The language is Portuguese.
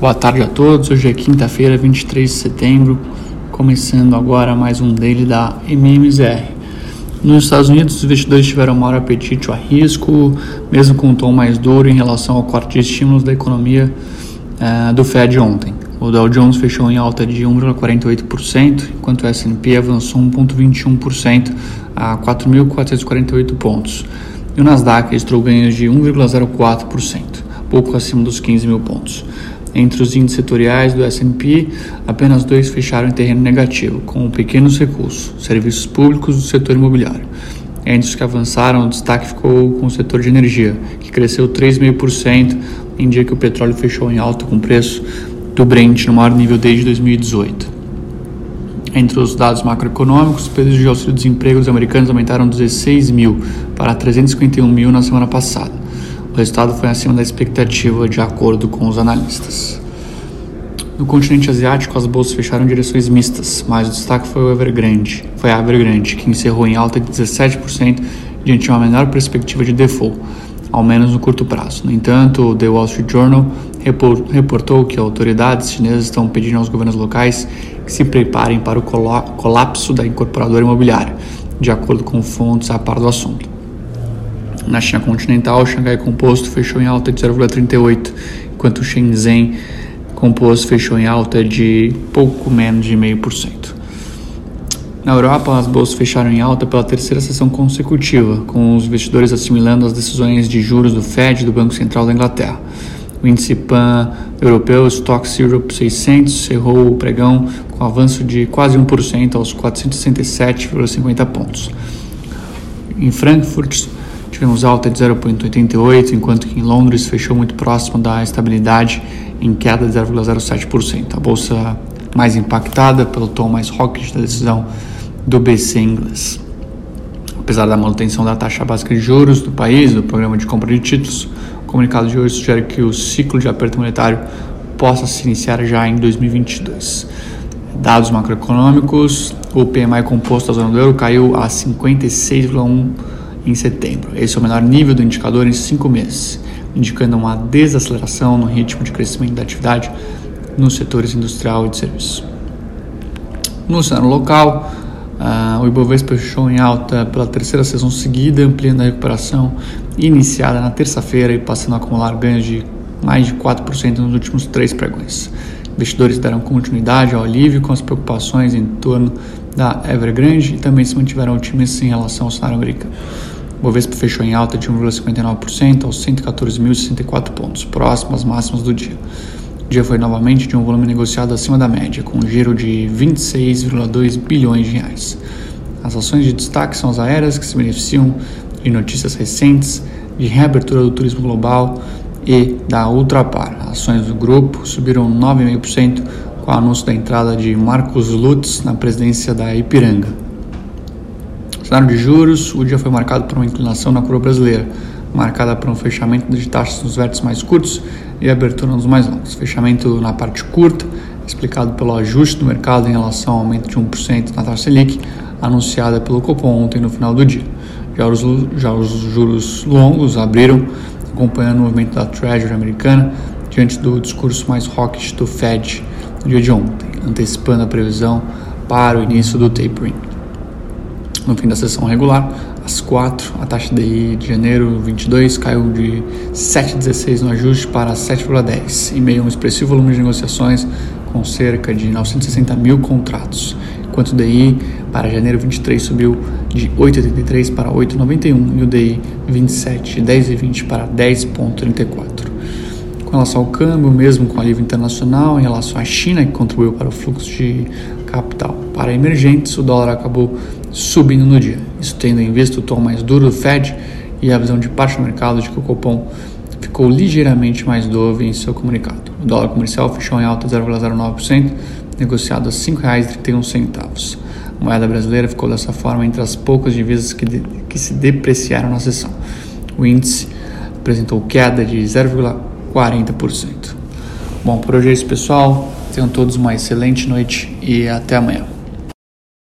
Boa tarde a todos. Hoje é quinta-feira, 23 de setembro, começando agora mais um dele da MMZR. Nos Estados Unidos, os investidores tiveram maior apetite ao risco, mesmo com um tom mais duro em relação ao corte de estímulos da economia uh, do Fed ontem. O Dow Jones fechou em alta de 1,48%, enquanto o S&P avançou 1,21% a 4.448 pontos. E o Nasdaq registrou ganhos de 1,04%, pouco acima dos 15 mil pontos. Entre os índices setoriais do S&P, apenas dois fecharam em terreno negativo, com pequenos recursos, serviços públicos do setor imobiliário. Entre os que avançaram, o destaque ficou com o setor de energia, que cresceu 3,5% em dia que o petróleo fechou em alta com preço do Brent no maior nível desde 2018. Entre os dados macroeconômicos, os pedidos de auxílio-desemprego dos americanos aumentaram 16 mil para 351 mil na semana passada. Resultado foi acima da expectativa, de acordo com os analistas. No continente asiático, as bolsas fecharam em direções mistas, mas o destaque foi o Evergrande, foi a Evergrande, que encerrou em alta de 17% diante de uma menor perspectiva de default, ao menos no curto prazo. No entanto, o The Wall Street Journal reportou que autoridades chinesas estão pedindo aos governos locais que se preparem para o colapso da incorporadora imobiliária, de acordo com fontes a par do assunto. Na China continental, o Xangai Composto fechou em alta de 0,38, enquanto o Shenzhen Composto fechou em alta de pouco menos de 0,5%. Na Europa, as bolsas fecharam em alta pela terceira sessão consecutiva, com os investidores assimilando as decisões de juros do Fed e do Banco Central da Inglaterra. O índice PAN europeu, Stocks Europe 600, cerrou o pregão com avanço de quase 1% aos 467,50 pontos. Em Frankfurt, tivemos alta de 0,88, enquanto que em Londres fechou muito próximo da estabilidade em queda de 0,07%. A bolsa mais impactada pelo tom mais hawkish da decisão do BC inglês. Apesar da manutenção da taxa básica de juros do país, do programa de compra de títulos, o comunicado de hoje sugere que o ciclo de aperto monetário possa se iniciar já em 2022. Dados macroeconômicos, o PMI composto da zona do euro caiu a 56,1 em setembro. Esse é o menor nível do indicador em cinco meses, indicando uma desaceleração no ritmo de crescimento da atividade nos setores industrial e de serviços. No cenário local, uh, o Ibovespa fechou em alta pela terceira sessão seguida, ampliando a recuperação iniciada na terça-feira e passando a acumular ganhos de mais de 4% nos últimos três pregões. Investidores deram continuidade ao alívio com as preocupações em torno da Evergrande e também se mantiveram otimistas em relação ao cenário americano. Bovespa fechou em alta de 1,59% aos 114.064 pontos, próximo às máximas do dia. O dia foi novamente de um volume negociado acima da média, com um giro de 26,2 bilhões de reais. As ações de destaque são as aéreas, que se beneficiam de notícias recentes de reabertura do turismo global e da Ultrapar. Ações do grupo subiram 9,5% com o anúncio da entrada de Marcos Lutz na presidência da Ipiranga. Cenário de juros, o dia foi marcado por uma inclinação na curva brasileira, marcada por um fechamento de taxas nos vértices mais curtos e abertura nos mais longos. Fechamento na parte curta, explicado pelo ajuste do mercado em relação ao aumento de 1% na taxa Selic, anunciada pelo Copom ontem no final do dia. Já os, já os juros longos abriram, acompanhando o movimento da Treasury americana, diante do discurso mais hawkish do Fed no dia de ontem, antecipando a previsão para o início do tapering. No fim da sessão regular, às 4, a taxa DI de janeiro 22 caiu de 7,16 no ajuste para 7,10, em meio a um expressivo volume de negociações com cerca de 960 mil contratos, enquanto o DI para janeiro 23 subiu de 8,83 para 8,91 e o DI 27 de 10,20 para 10,34. Com relação ao câmbio, mesmo com alívio internacional, em relação à China, que contribuiu para o fluxo de capital para emergentes, o dólar acabou subindo no dia. Isso tendo em vista o tom mais duro do Fed e a visão de parte do mercado de que o Copom ficou ligeiramente mais dove em seu comunicado. O dólar comercial fechou em alta 0,09%, negociado a R$ 5,31. A moeda brasileira ficou dessa forma entre as poucas divisas que, de, que se depreciaram na sessão. O índice apresentou queda de 0,4%. 40%. Bom, por hoje é isso, pessoal. Tenham todos uma excelente noite e até amanhã.